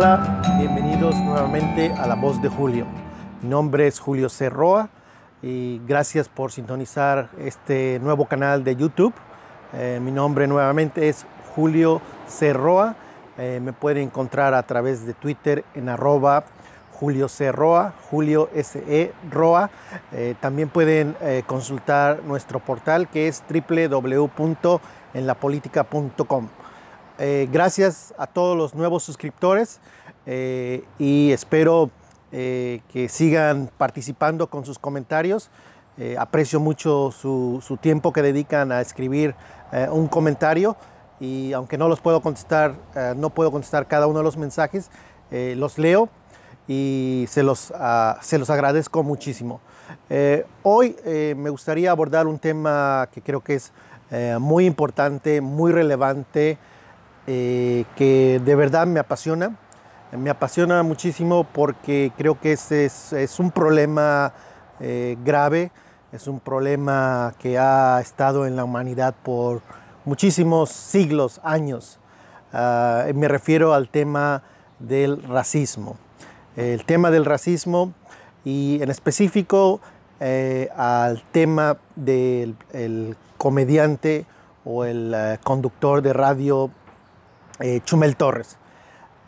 Hola, bienvenidos nuevamente a La Voz de Julio. Mi nombre es Julio Cerroa y gracias por sintonizar este nuevo canal de YouTube. Eh, mi nombre nuevamente es Julio Cerroa. Eh, me pueden encontrar a través de Twitter en arroba Julio Cerroa, Julio S.E. Roa. Eh, también pueden consultar nuestro portal que es www.enlapolitica.com. gracias a todos los nuevos suscriptores y espero que sigan participando con sus comentarios. aprecio mucho su, tiempo que dedican a escribir un comentario y aunque no los puedo contestar, eh, no puedo contestar cada uno de los mensajes, eh, los leo y se los, ah, se los agradezco muchísimo. Eh, hoy me gustaría abordar un tema que creo que es muy importante, muy relevante, que de verdad me apasiona. Me apasiona muchísimo porque creo que es, es, un problema grave, es un problema que ha estado en la humanidad por muchísimos siglos, años. Ah, me refiero al tema del racismo. El tema del racismo y en específico eh, al tema del comediante o el eh, conductor de radio eh, Chumel Torres,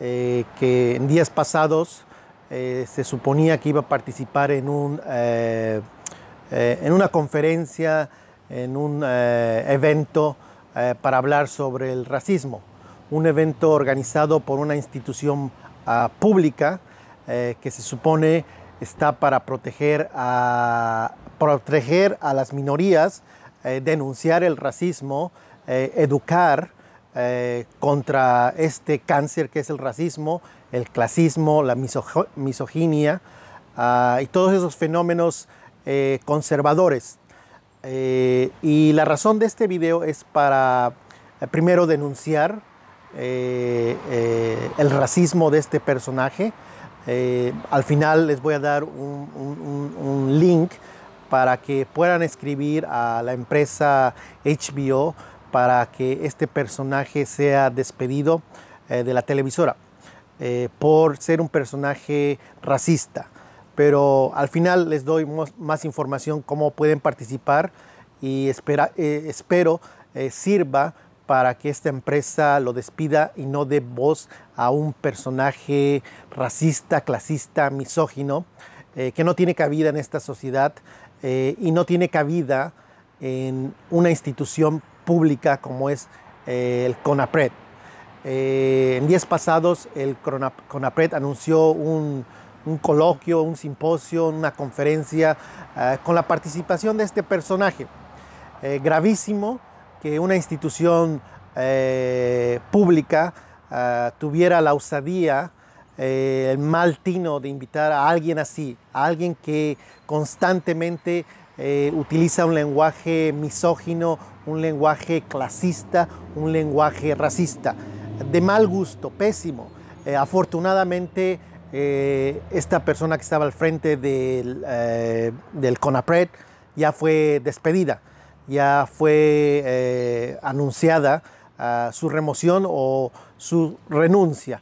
que en días pasados se suponía que iba a participar en, un, en una conferencia, en un evento eh, para hablar sobre el racismo, un evento organizado por una institución ah, pública eh, que se supone está para proteger a, proteger a las minorías, eh, denunciar el racismo, educar contra este cáncer que es el racismo, el clasismo, la misoginia ah, y todos esos fenómenos conservadores eh, y la razón de este video es para, eh, primero, denunciar eh, el racismo de este personaje. al final les voy a dar un, link para que puedan escribir a la empresa HBO para que este personaje sea despedido de la televisora por ser un personaje racista. Pero al final les doy más información cómo pueden participar y eh, espero eh, sirva para que esta empresa lo despida y no dé voz a un personaje racista, clasista, misógino, eh, que no tiene cabida en esta sociedad y no tiene cabida en una institución pública como es el CONAPRED. en días pasados el CONAPRED anunció un, coloquio, un simposio, una conferencia eh, con la participación de este personaje. Eh, gravísimo que una institución eh, pública tuviera la osadía, el mal tino de invitar a alguien así, a alguien que constantemente utiliza un lenguaje misógino, un lenguaje clasista, un lenguaje racista, de mal gusto, pésimo. afortunadamente, eh, esta persona que estaba al frente del, eh, del CONAPRED ya fue despedida, ya fue eh, anunciada ah, su remoción o su renuncia,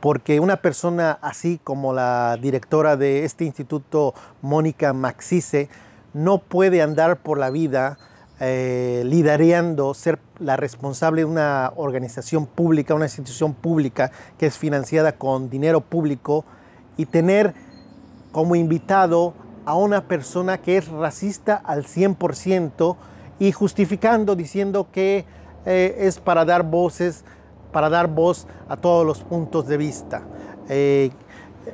porque una persona así como la directora de este instituto, Mónica Maxice, no puede andar por la vida eh, ser la responsable de una organización pública, una institución pública que es financiada con dinero público y tener como invitado a una persona que es racista al 100% y justificando, diciendo que eh, es para dar voces, para dar voz a todos los puntos de vista. Eh,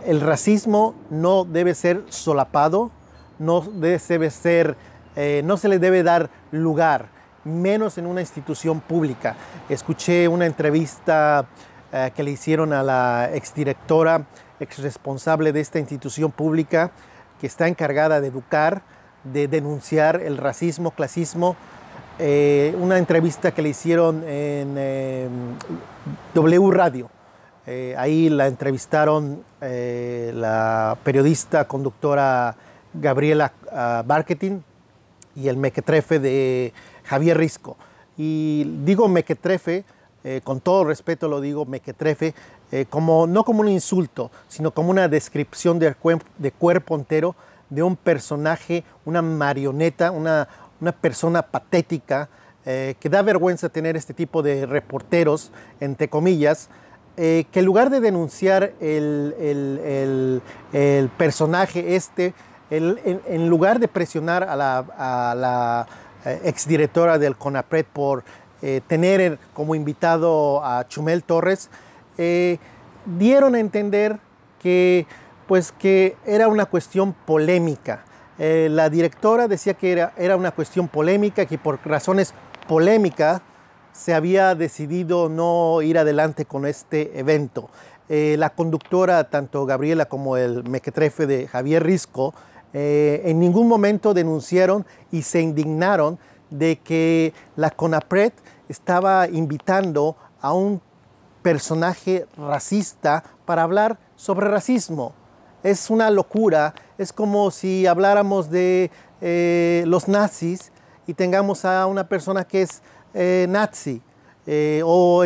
el racismo no debe ser solapado, no debe ser eh, no se le debe dar lugar, menos en una institución pública. Escuché una entrevista eh, que le hicieron a la exdirectora, ex responsable de esta institución pública, que está encargada de educar, de denunciar el racismo, clasismo. Eh, una entrevista que le hicieron en W Radio. ahí la entrevistaron la periodista, conductora Gabriela uh, Marketing, y el mequetrefe de Javier Risco. Y digo mequetrefe, eh, con todo respeto lo digo mequetrefe, eh, como, no como un insulto, sino como una descripción de, de cuerpo entero de un personaje, una marioneta, una, una persona patética, eh, que da vergüenza tener este tipo de reporteros, entre comillas, eh, que en lugar de denunciar el, el, el, personaje este, en, lugar de presionar a la, a la eh, exdirectora del CONAPRED por tener como invitado a Chumel Torres, dieron a entender que, pues, que era una cuestión polémica. La directora decía que era, era una cuestión polémica, que por razones polémica se había decidido no ir adelante con este evento. Eh, la conductora, tanto Gabriela como el mequetrefe de Javier Risco, eh, en ningún momento denunciaron y se indignaron de que la CONAPRED estaba invitando a un personaje racista para hablar sobre racismo. Es una locura, es como si habláramos de eh, los nazis y tengamos a una persona que es eh, nazi eh, o,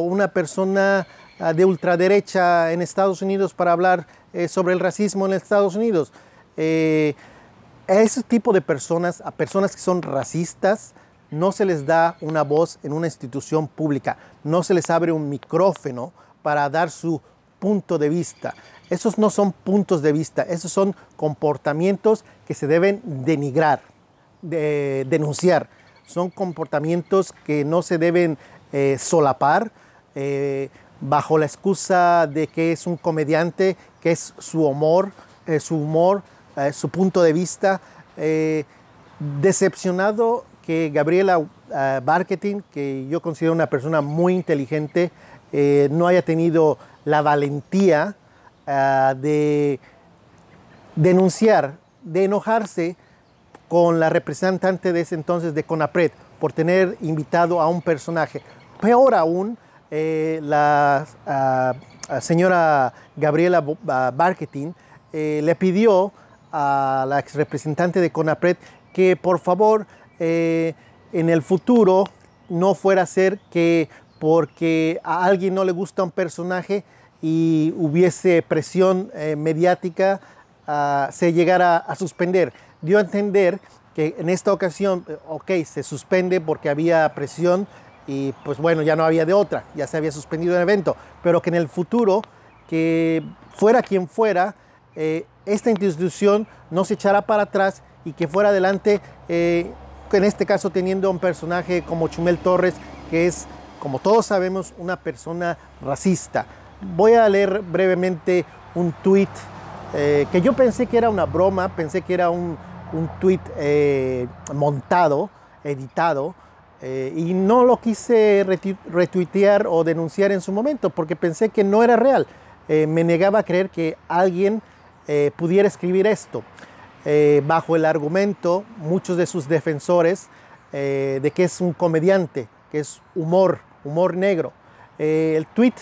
una persona ah, de ultraderecha en Estados Unidos para hablar sobre el racismo en Estados Unidos. a ese tipo de personas, a personas que son racistas, no se les da una voz en una institución pública, no se les abre un micrófono para dar su punto de vista. Esos no son puntos de vista, esos son comportamientos que se deben denigrar de denunciar. Son comportamientos que no se deben eh, solapar eh, bajo la excusa de que es un comediante, que es su humor, eh, su humor, su punto de vista. decepcionado que Gabriela Marketing, que yo considero una persona muy inteligente, no haya tenido la valentía de denunciar, de enojarse con la representante de ese entonces de CONAPRED por tener invitado a un personaje. Peor aún, eh, la ah, señora Gabriela Marketing eh, le pidió a la ex representante de CONAPRED que por favor eh, en el futuro no fuera a ser que porque a alguien no le gusta un personaje y hubiese presión mediática, ah, se llegara a suspender dio a entender que en esta ocasión, eh, ok, se suspende porque había presión y pues bueno, ya no había de otra, ya se había suspendido el evento, pero que en el futuro, que fuera quien fuera, eh, esta institución no se echará para atrás y que fuera adelante, eh, en este caso teniendo un personaje como Chumel Torres, que es, como todos sabemos, una persona racista. Voy a leer brevemente un tuit que yo pensé que era una broma, pensé que era un, un tweet eh, montado, editado, eh, y no lo quise retuitear o denunciar en su momento porque pensé que no era real. Eh, me negaba a creer que alguien pudiera escribir esto. bajo el argumento, muchos de sus defensores, de que es un comediante, que es humor, humor negro. el tweet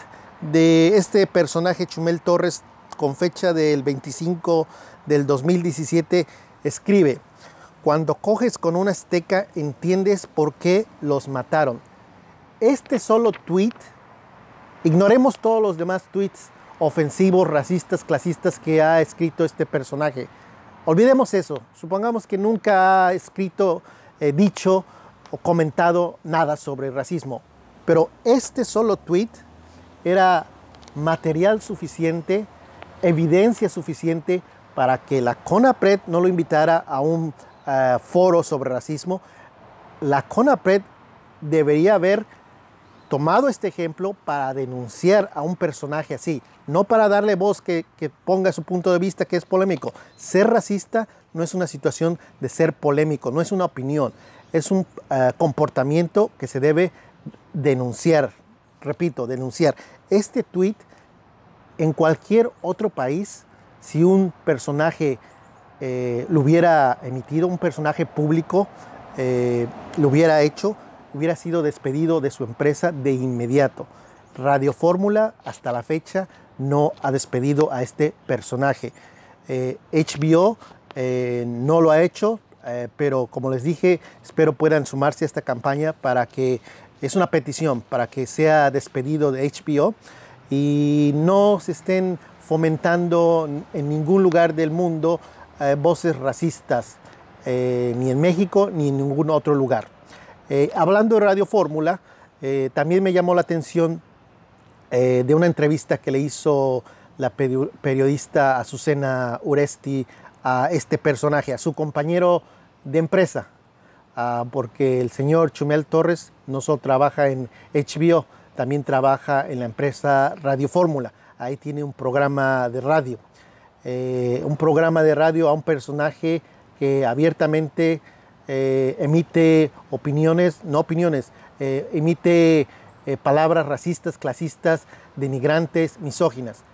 de este personaje, Chumel Torres, con fecha del 25 del 2017, escribe, cuando coges con una esteca entiendes por qué los mataron. Este solo tweet, ignoremos todos los demás tweets ofensivos, racistas, clasistas que ha escrito este personaje. Olvidemos eso. Supongamos que nunca ha escrito, eh, dicho o comentado nada sobre racismo. Pero este solo tweet era material suficiente, evidencia suficiente para que la CONAPRED no lo invitara a un eh, foro sobre racismo, la CONAPRED debería haber tomado este ejemplo para denunciar a un personaje así, no para darle voz que, ponga su punto de vista que es polémico. Ser racista no es una situación de ser polémico, no es una opinión, es un eh, comportamiento que se debe denunciar. Repito, denunciar. Este tweet en cualquier otro país si un personaje eh, lo hubiera emitido, un personaje público eh, lo hubiera hecho, hubiera sido despedido de su empresa de inmediato. Radio Fórmula hasta la fecha no ha despedido a este personaje. HBO eh, no lo ha hecho, pero como les dije, espero puedan sumarse a esta campaña para que, es una petición, para que sea despedido de HBO y no se estén fomentando en ningún lugar del mundo eh, voces racistas, eh, ni en México ni en ningún otro lugar. Eh, hablando de Radio Fórmula, también me llamó la atención de una entrevista que le hizo la periodista Azucena Uresti a este personaje, a su compañero de empresa, ah, porque el señor Chumel Torres no solo trabaja en HBO, también trabaja en la empresa Radio Fórmula. Ahí tiene un programa de radio. Eh, un programa de radio a un personaje que abiertamente eh, emite opiniones, no opiniones, eh, emite palabras racistas, clasistas, denigrantes, misóginas.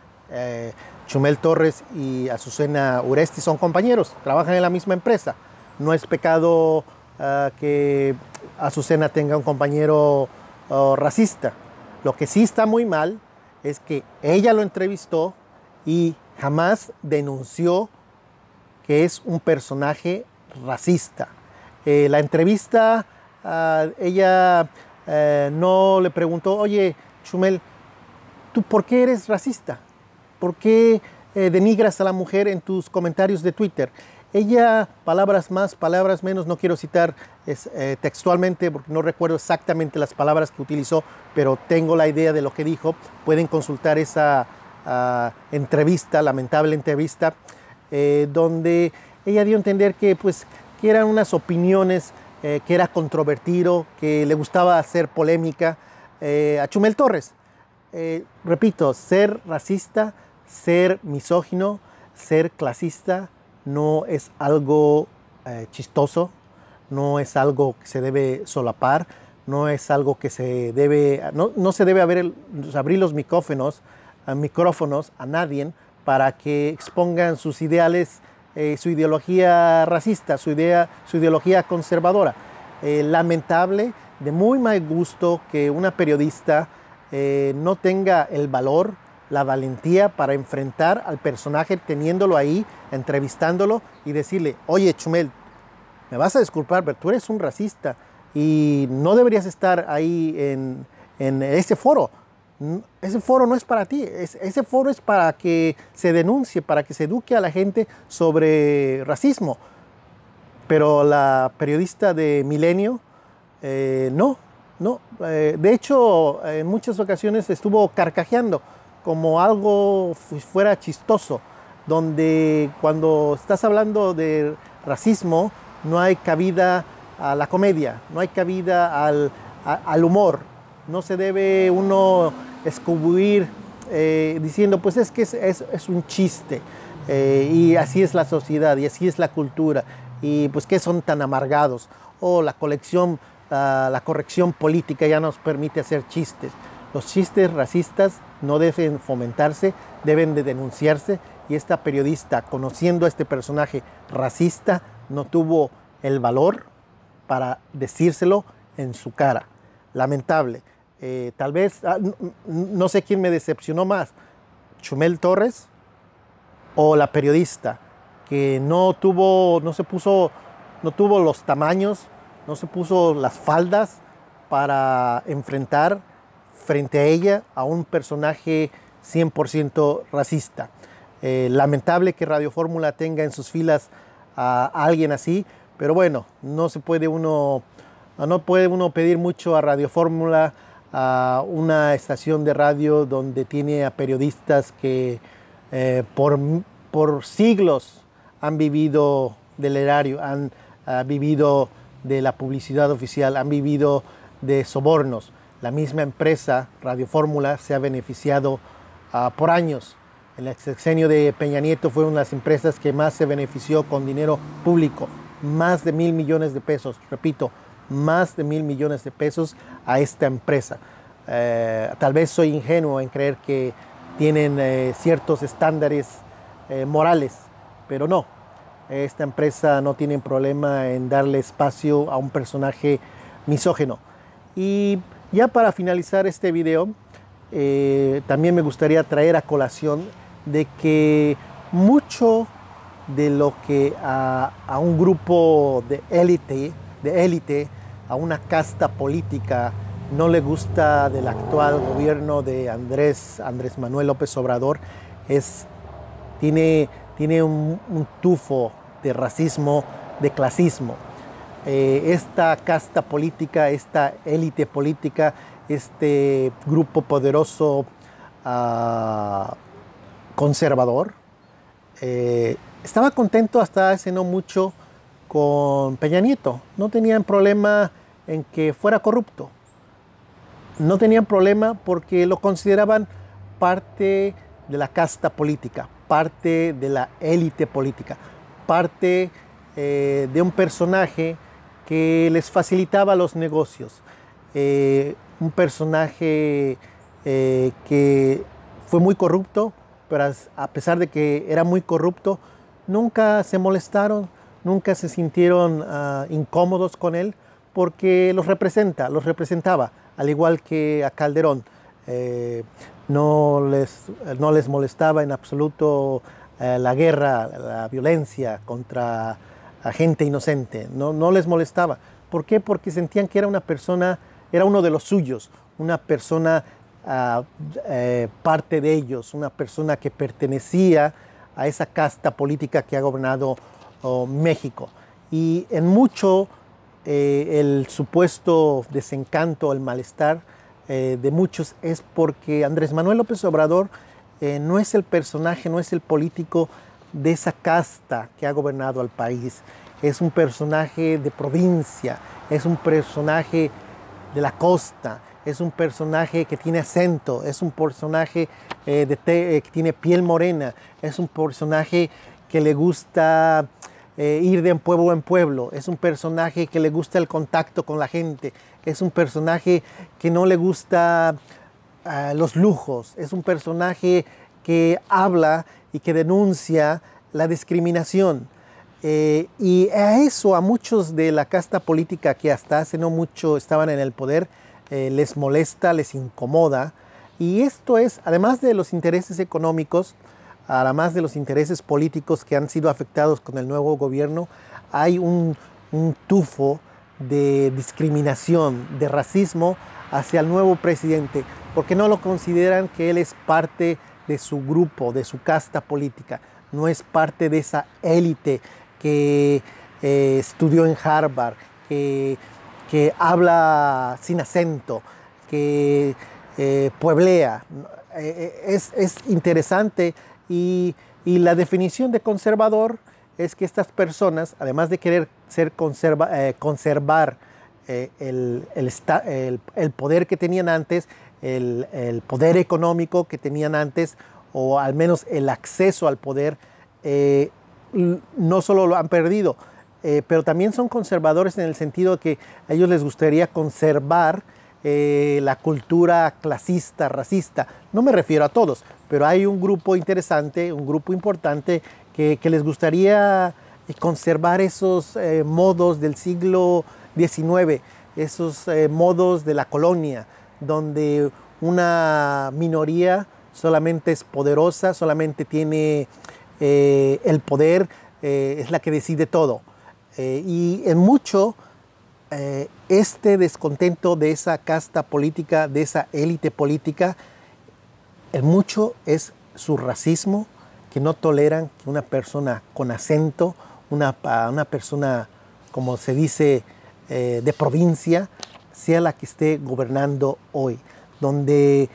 Chumel Torres y Azucena Uresti son compañeros, trabajan en la misma empresa. No es pecado ah, que Azucena tenga un compañero racista. Lo que sí está muy mal es que ella lo entrevistó y jamás denunció que es un personaje racista. Eh, la entrevista, ah, ella eh, no le preguntó, oye, Chumel, ¿tú por qué eres racista? ¿Por qué eh, denigras a la mujer en tus comentarios de Twitter? Ella, palabras más, palabras menos, no quiero citar eh, textualmente porque no recuerdo exactamente las palabras que utilizó, pero tengo la idea de lo que dijo. Pueden consultar esa ah, entrevista, lamentable entrevista, eh, donde ella dio a entender que, pues, que eran unas opiniones, eh, que era controvertido, que le gustaba hacer polémica a Chumel Torres. repito, ser racista, ser misógino, ser clasista, no es algo eh, chistoso, no es algo que se debe solapar, no es algo que se debe, no, se debe abrir, los micrófonos, a micrófonos a nadie para que expongan sus ideales, eh, su ideología racista, su, idea, su ideología conservadora. Eh, lamentable, de muy mal gusto que una periodista no tenga el valor, la valentía para enfrentar al personaje teniéndolo ahí, entrevistándolo y decirle, oye Chumel, me vas a disculpar, pero tú eres un racista y no deberías estar ahí en, ese foro. Ese foro no es para ti, ese foro es para que se denuncie, para que se eduque a la gente sobre racismo. Pero la periodista de Milenio, eh, no, no. Eh, de hecho, en muchas ocasiones estuvo carcajeando como algo fuera chistoso, donde cuando estás hablando de racismo no hay cabida a la comedia, no hay cabida al, humor, no se debe uno escubrir eh, diciendo pues es que es, un chiste eh, y así es la sociedad y así es la cultura y pues que son tan amargados o la colección, la corrección política ya nos permite hacer chistes. Los chistes racistas no deben fomentarse, deben de denunciarse y esta periodista, conociendo a este personaje racista, no tuvo el valor para decírselo en su cara. Lamentable. Eh, tal vez, ah, no, sé quién me decepcionó más, Chumel Torres o la periodista, que no tuvo, no se puso, no tuvo los tamaños, no se puso las faldas para enfrentar frente a ella a un personaje 100% racista. Eh, lamentable que Radio Fórmula tenga en sus filas a, alguien así, pero bueno, no se puede uno, no puede uno pedir mucho a Radio Fórmula, a una estación de radio donde tiene a periodistas que eh, por, por, siglos han vivido del erario, han vivido de la publicidad oficial, han vivido de sobornos. La misma empresa, Radio Fórmula, se ha beneficiado ah, por años. El sexenio de Peña Nieto fue una de las empresas que más se benefició con dinero público, más de mil millones de pesos, repito, más de mil millones de pesos a esta empresa. Eh, tal vez soy ingenuo en creer que tienen eh, ciertos estándares eh, morales, pero no. Esta empresa no tiene problema en darle espacio a un personaje misógeno. Y ya para finalizar este video, eh, también me gustaría traer a colación de que mucho de lo que a, un grupo de élite, de élite, a una casta política no le gusta del actual gobierno de Andrés, Andrés Manuel López Obrador es, tiene, tiene un, tufo de racismo, de clasismo. Eh, esta casta política, esta élite política, este grupo poderoso ah, conservador, eh, estaba contento hasta hace no mucho con Peña Nieto. No tenían problema en que fuera corrupto no tenían problema porque lo consideraban parte de la casta política, parte de la élite política, parte eh, de un personaje que les facilitaba los negocios, eh, un personaje eh, que fue muy corrupto, pero a pesar de que era muy corrupto, nunca se molestaron, nunca se sintieron ah, incómodos con él, porque los representa, los representaba al igual que a Calderón. Eh, no, les, no les molestaba en absoluto la guerra, la violencia contra a gente inocente, no, no les molestaba. ¿Por qué? Porque sentían que era una persona, era uno de los suyos, una persona ah, eh, parte de ellos, una persona que pertenecía a esa casta política que ha gobernado oh, México. Y en mucho eh, el supuesto desencanto, el malestar eh, de muchos es porque Andrés Manuel López Obrador no es el personaje, no es el político de esa casta que ha gobernado al país. Es un personaje de provincia, es un personaje de la costa, es un personaje que tiene acento, es un personaje de que tiene piel morena, es un personaje que le gusta eh, ir de pueblo en pueblo, es un personaje que le gusta el contacto con la gente, es un personaje que no le gusta ah, los lujos, es un personaje que habla y que denuncia la discriminación. Eh, y a eso a muchos de la casta política que hasta hace no mucho estaban en el poder, eh, les molesta, les incomoda. Y esto es, además de los intereses económicos, además de los intereses políticos que han sido afectados con el nuevo gobierno, hay un, tufo de discriminación, de racismo hacia el nuevo presidente, porque no lo consideran que él es parte de su grupo, de su casta política, no es parte de esa élite que eh, estudió en Harvard, que, habla sin acento, que eh, pueblea. Eh, es, es interesante y, la definición de conservador es que estas personas, además de querer ser eh, conservar eh, el, poder que tenían antes, el, poder económico que tenían antes, o al menos el acceso al poder, eh, no solo lo han perdido, pero también son conservadores en el sentido de que a ellos les gustaría conservar la cultura clasista, racista. No me refiero a todos, pero hay un grupo interesante, un grupo importante que, les gustaría eh, conservar esos eh, modos del siglo XIX, esos eh, modos de la colonia, donde una minoría solamente es poderosa, solamente tiene el poder, es la que decide todo. y en mucho, este descontento de esa casta política, de esa élite política, el mucho es su racismo, que no toleran que una persona con acento, una, una persona, como se dice, eh, de provincia, sea la que esté gobernando hoy, donde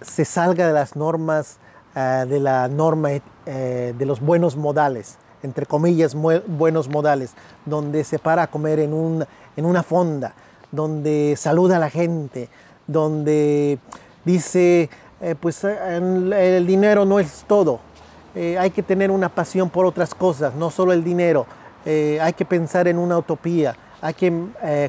se salga de las normas, eh, de la norma eh, de los buenos modales, entre comillas, buenos modales, donde se para a comer en, en una fonda, donde saluda a la gente, donde dice eh, pues eh, el dinero no es todo. Eh, hay que tener una pasión por otras cosas, no solo el dinero. hay que pensar en una utopía, hay que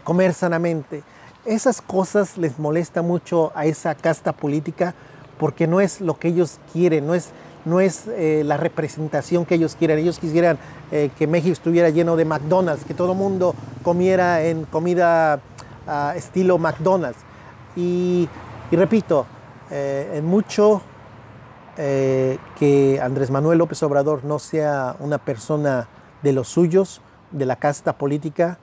comer sanamente. Esas cosas les molesta mucho a esa casta política porque no es lo que ellos quieren, no es, no es la representación que ellos quieren. Ellos quisieran que México estuviera lleno de McDonald's, que todo el mundo comiera en comida ah, estilo McDonald's. y repito, eh, en mucho eh, que Andrés Manuel López Obrador no sea una persona de los suyos, de la casta política,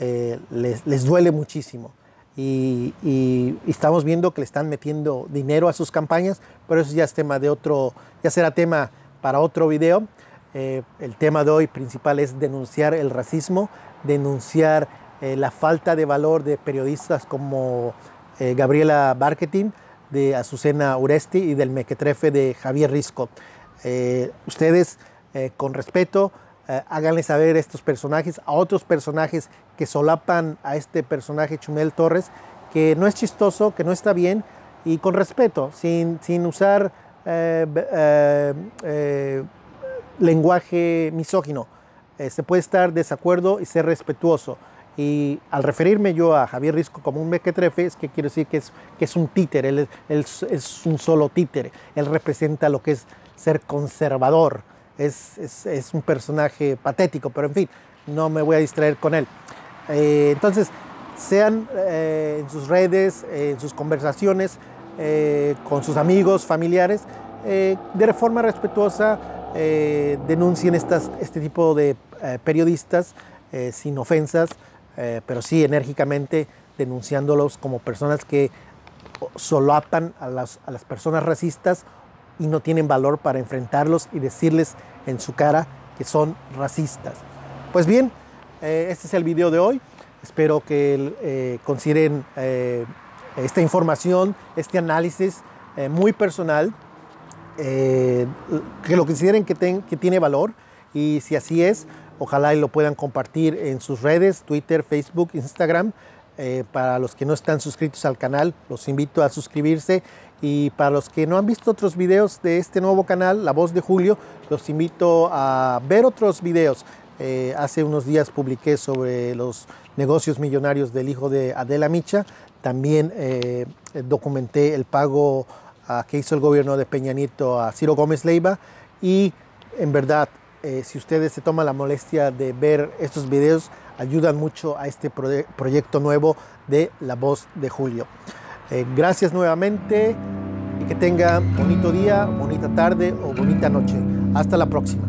eh, les, duele muchísimo. Y, estamos viendo que le están metiendo dinero a sus campañas, pero eso ya es tema de otro, ya será tema para otro video. Eh, el tema de hoy principal es denunciar el racismo, denunciar eh, la falta de valor de periodistas como eh, Gabriela Barketing, de Azucena Uresti y del Mequetrefe de Javier Risco. ustedes, con respeto, háganle saber estos personajes, a otros personajes que solapan a este personaje Chumel Torres, que no es chistoso, que no está bien, y con respeto, sin, sin usar eh, eh, eh, lenguaje misógino. se puede estar desacuerdo y ser respetuoso. Y al referirme yo a Javier Risco como un mequetrefe, es que quiero decir que es, es un títere, él, es un solo títere. Él representa lo que es ser conservador. Es, es, un personaje patético, pero en fin, no me voy a distraer con él. Eh, entonces, sean eh, en sus redes, en sus conversaciones eh, con sus amigos, familiares, de forma respetuosa denuncien estas, este tipo de periodistas sin ofensas, pero sí enérgicamente denunciándolos como personas que solapan a las, a las personas racistas y no tienen valor para enfrentarlos y decirles en su cara que son racistas. Pues bien, eh, este es el video de hoy. Espero que eh, consideren eh, esta información, este análisis muy personal, que lo consideren que, que, tiene valor y si así es, ojalá y lo puedan compartir en sus redes, Twitter, Facebook, Instagram. Para los que no están suscritos al canal, los invito a suscribirse y para los que no han visto otros videos de este nuevo canal, La Voz de Julio, los invito a ver otros videos. Eh, hace unos días publiqué sobre los negocios millonarios del hijo de Adela Micha. También eh, documenté el pago que hizo el gobierno de Peña Nieto a Ciro Gómez Leiva. Y en verdad, eh, si ustedes se toman la molestia de ver estos videos, ayudan mucho a este proyecto nuevo de La Voz de Julio. gracias nuevamente y que tengan bonito día, bonita tarde o bonita noche. Hasta la próxima.